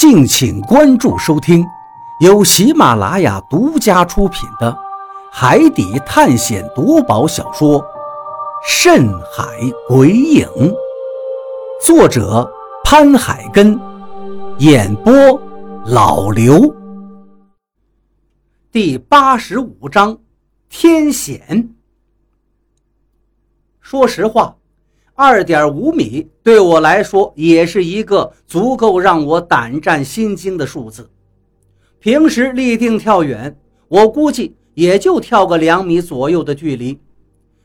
敬请关注收听，由喜马拉雅独家出品的《海底探险夺宝小说》《深海鬼影》，作者潘海根，演播老刘。第八十五章，天险。说实话。二点五米对我来说也是一个足够让我胆战心惊的数字。平时立定跳远，我估计也就跳个两米左右的距离。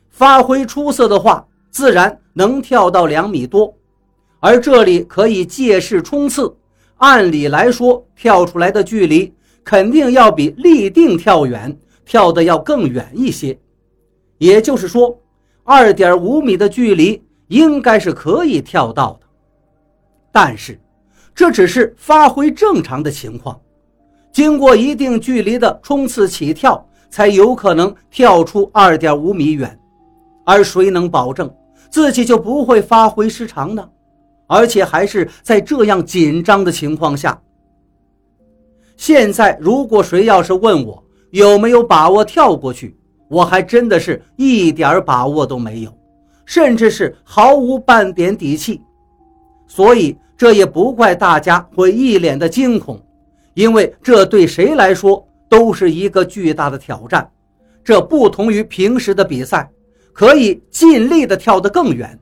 发挥出色的话，自然能跳到两米多。而这里可以借势冲刺，按理来说，跳出来的距离肯定要比立定跳远跳的要更远一些。也就是说，二点五米的距离。应该是可以跳到的，但是这只是发挥正常的情况，经过一定距离的冲刺起跳，才有可能跳出二点五米远。而谁能保证自己就不会发挥失常呢？而且还是在这样紧张的情况下。现在，如果谁要是问我有没有把握跳过去，我还真的是一点把握都没有。甚至是毫无半点底气，所以这也不怪大家会一脸的惊恐，因为这对谁来说都是一个巨大的挑战。这不同于平时的比赛，可以尽力的跳得更远。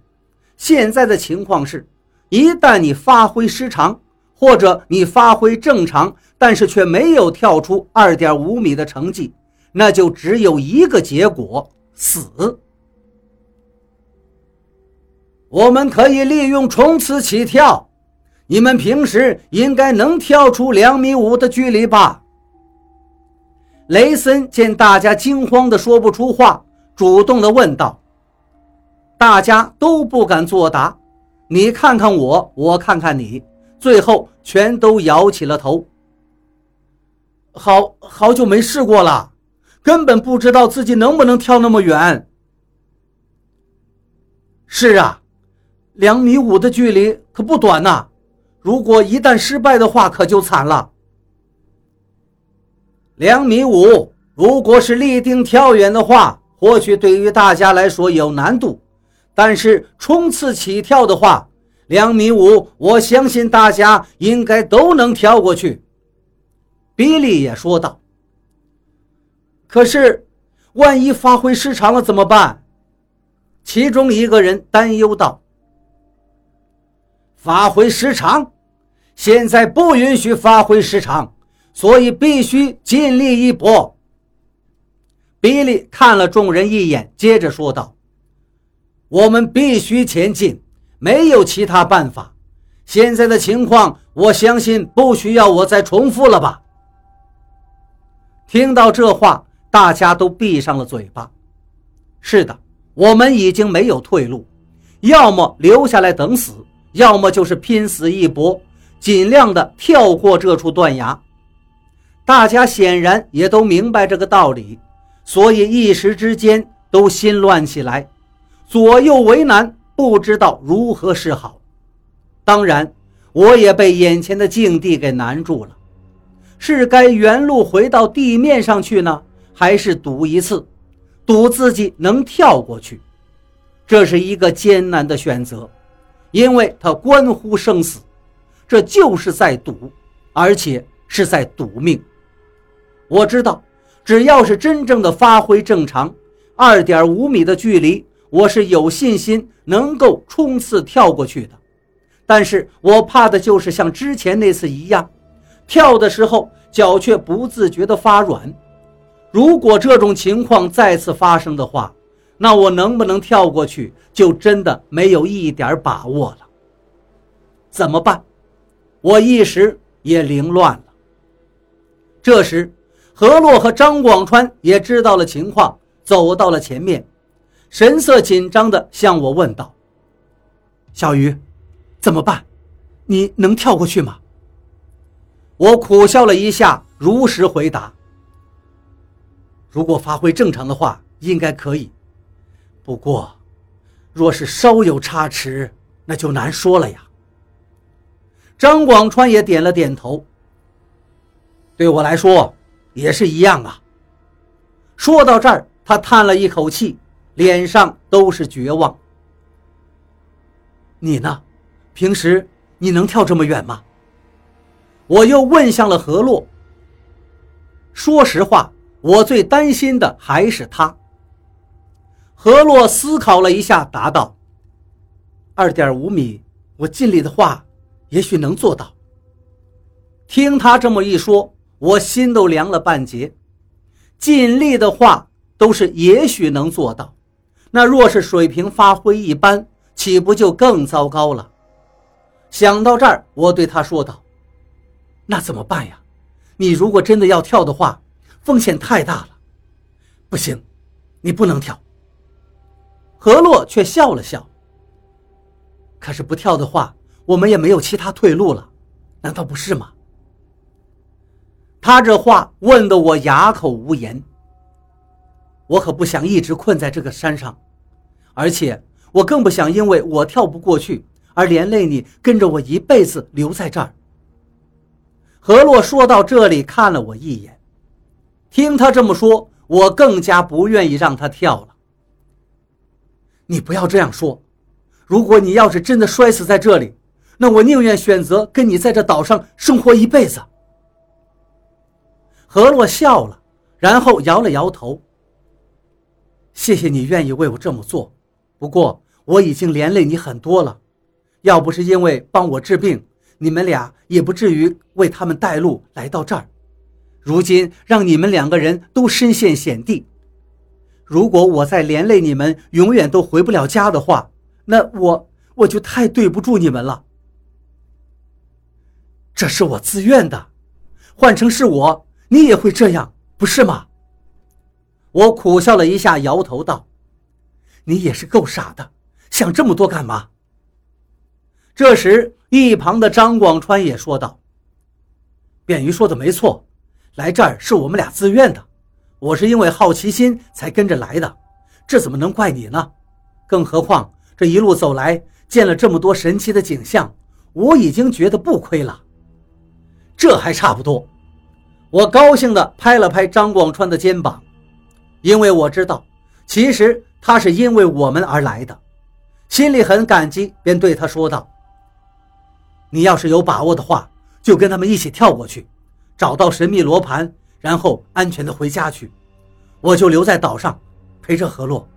现在的情况是，一旦你发挥失常，或者你发挥正常，但是却没有跳出二点五米的成绩，那就只有一个结果：死。我们可以利用冲刺起跳，你们平时应该能跳出两米五的距离吧？雷森见大家惊慌的说不出话，主动的问道。大家都不敢作答，你看看我，我看看你，最后全都摇起了头。好好久没试过了，根本不知道自己能不能跳那么远。是啊。两米五的距离可不短呐，如果一旦失败的话，可就惨了。两米五，如果是立定跳远的话，或许对于大家来说有难度，但是冲刺起跳的话，两米五，我相信大家应该都能跳过去。比利也说道。可是，万一发挥失常了怎么办？其中一个人担忧道。发挥失常，现在不允许发挥失常，所以必须尽力一搏。比利看了众人一眼，接着说道：“我们必须前进，没有其他办法。现在的情况，我相信不需要我再重复了吧？”听到这话，大家都闭上了嘴巴。是的，我们已经没有退路，要么留下来等死。要么就是拼死一搏，尽量的跳过这处断崖。大家显然也都明白这个道理，所以一时之间都心乱起来，左右为难，不知道如何是好。当然，我也被眼前的境地给难住了，是该原路回到地面上去呢，还是赌一次，赌自己能跳过去？这是一个艰难的选择。因为它关乎生死，这就是在赌，而且是在赌命。我知道，只要是真正的发挥正常，二点五米的距离，我是有信心能够冲刺跳过去的。但是我怕的就是像之前那次一样，跳的时候脚却不自觉地发软。如果这种情况再次发生的话，那我能不能跳过去，就真的没有一点把握了。怎么办？我一时也凌乱了。这时，何洛和张广川也知道了情况，走到了前面，神色紧张地向我问道：“小鱼，怎么办？你能跳过去吗？”我苦笑了一下，如实回答：“如果发挥正常的话，应该可以。”不过，若是稍有差池，那就难说了呀。张广川也点了点头。对我来说也是一样啊。说到这儿，他叹了一口气，脸上都是绝望。你呢？平时你能跳这么远吗？我又问向了何洛。说实话，我最担心的还是他。何洛思考了一下，答道：“二点五米，我尽力的话，也许能做到。”听他这么一说，我心都凉了半截。尽力的话，都是也许能做到，那若是水平发挥一般，岂不就更糟糕了？想到这儿，我对他说道。那怎么办呀？你如果真的要跳的话，风险太大了。不行，你不能跳。何洛却笑了笑。可是不跳的话，我们也没有其他退路了，难道不是吗？他这话问得我哑口无言。我可不想一直困在这个山上，而且我更不想因为我跳不过去而连累你跟着我一辈子留在这儿。何洛说到这里，看了我一眼。听他这么说，我更加不愿意让他跳了。你不要这样说。如果你要是真的摔死在这里，那我宁愿选择跟你在这岛上生活一辈子。何洛笑了，然后摇了摇头。谢谢你愿意为我这么做，不过我已经连累你很多了。要不是因为帮我治病。你们俩也不至于为他们带路来到这儿，如今让你们两个人都身陷险地。如果我再连累你们，永远都回不了家的话，那我我就太对不住你们了。这是我自愿的，换成是我，你也会这样，不是吗？我苦笑了一下，摇头道：“你也是够傻的，想这么多干嘛？”这时。一旁的张广川也说道：“便鱼说的没错，来这儿是我们俩自愿的。我是因为好奇心才跟着来的，这怎么能怪你呢？更何况这一路走来，见了这么多神奇的景象，我已经觉得不亏了。这还差不多。”我高兴地拍了拍张广川的肩膀，因为我知道，其实他是因为我们而来的，心里很感激，便对他说道。你要是有把握的话，就跟他们一起跳过去，找到神秘罗盘，然后安全的回家去。我就留在岛上，陪着何洛。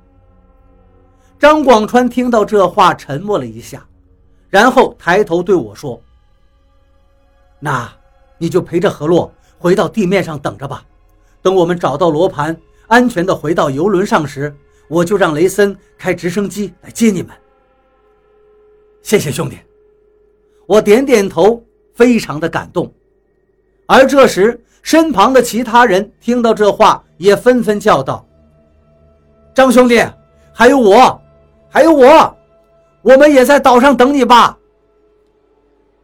张广川听到这话，沉默了一下，然后抬头对我说：“那你就陪着何洛回到地面上等着吧。等我们找到罗盘，安全的回到游轮上时，我就让雷森开直升机来接你们。”谢谢兄弟。我点点头，非常的感动。而这时，身旁的其他人听到这话，也纷纷叫道：“张兄弟，还有我，还有我，我们也在岛上等你吧。”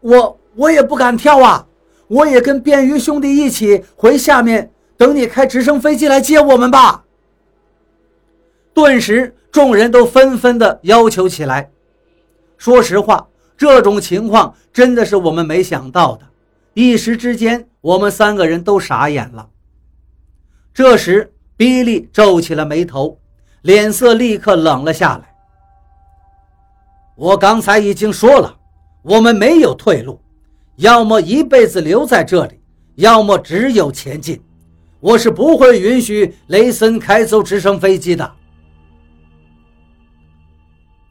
我我也不敢跳啊，我也跟便鱼兄弟一起回下面等你开直升飞机来接我们吧。顿时，众人都纷纷的要求起来。说实话。这种情况真的是我们没想到的，一时之间，我们三个人都傻眼了。这时，比利皱起了眉头，脸色立刻冷了下来。我刚才已经说了，我们没有退路，要么一辈子留在这里，要么只有前进。我是不会允许雷森开走直升飞机的。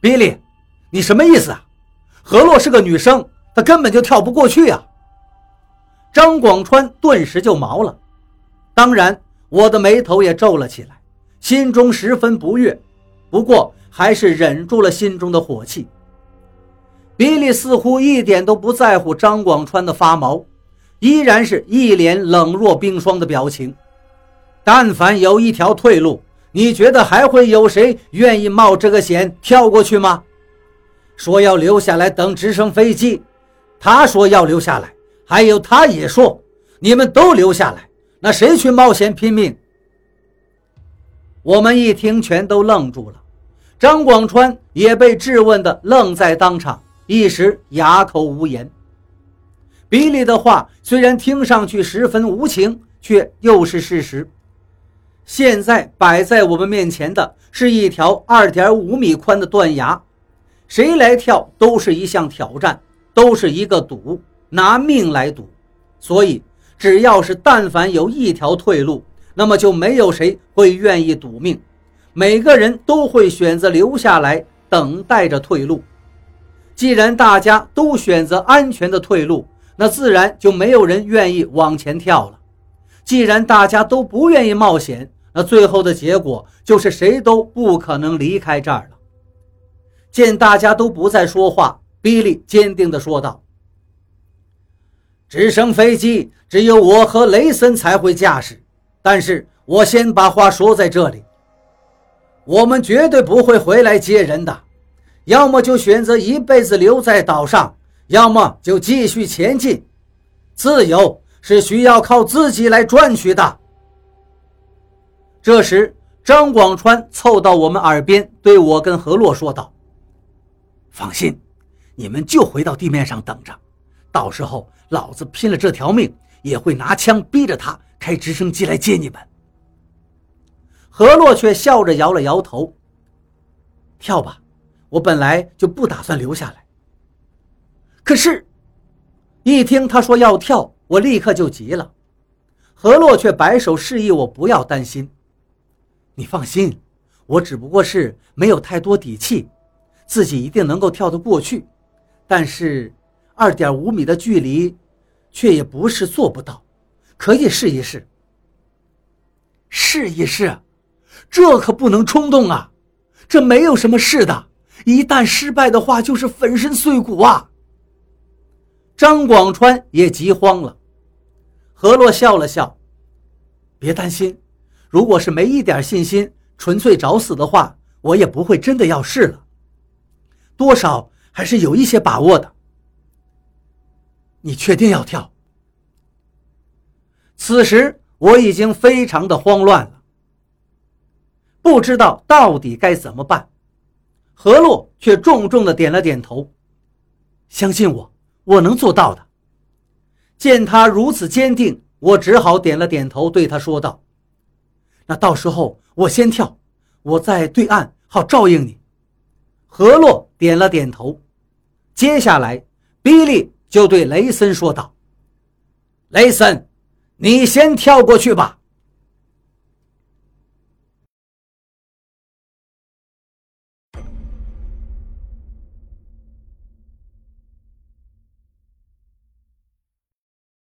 比利，你什么意思啊？何洛是个女生，她根本就跳不过去呀！张广川顿时就毛了，当然，我的眉头也皱了起来，心中十分不悦，不过还是忍住了心中的火气。比利似乎一点都不在乎张广川的发毛，依然是一脸冷若冰霜的表情。但凡有一条退路，你觉得还会有谁愿意冒这个险跳过去吗？说要留下来等直升飞机，他说要留下来，还有他也说，你们都留下来，那谁去冒险拼命？我们一听，全都愣住了。张广川也被质问的愣在当场，一时哑口无言。比利的话虽然听上去十分无情，却又是事实。现在摆在我们面前的是一条二点五米宽的断崖，谁来跳都是一项挑战，都是一个赌，拿命来赌。所以，只要是但凡有一条退路，那么就没有谁会愿意赌命，每个人都会选择留下来等待着退路。既然大家都选择安全的退路，那自然就没有人愿意往前跳了。既然大家都不愿意冒险，那最后的结果就是谁都不可能离开这儿了。见大家都不再说话，比利坚定地说道：“直升飞机只有我和雷森才会驾驶，但是我先把话说在这里，我们绝对不会回来接人的，要么就选择一辈子留在岛上。”要么就继续前进，自由是需要靠自己来赚取的。这时，张广川凑到我们耳边，对我跟何洛说道：“放心，你们就回到地面上等着，到时候老子拼了这条命，也会拿枪逼着他开直升机来接你们。”何洛却笑着摇了摇头：“跳吧，我本来就不打算留下来。”可是，一听他说要跳，我立刻就急了。何洛却摆手示意我不要担心。你放心，我只不过是没有太多底气，自己一定能够跳得过去。但是，二点五米的距离，却也不是做不到，可以试一试。试一试，这可不能冲动啊！这没有什么事的，一旦失败的话，就是粉身碎骨啊！张广川也急慌了，何洛笑了笑：“别担心，如果是没一点信心，纯粹找死的话，我也不会真的要试了。多少还是有一些把握的。你确定要跳？”此时我已经非常的慌乱了，不知道到底该怎么办。何洛却重重的点了点头：“相信我。”我能做到的。见他如此坚定，我只好点了点头，对他说道：“那到时候我先跳，我在对岸好照应你。”何洛点了点头。接下来，比利就对雷森说道：“雷森，你先跳过去吧。”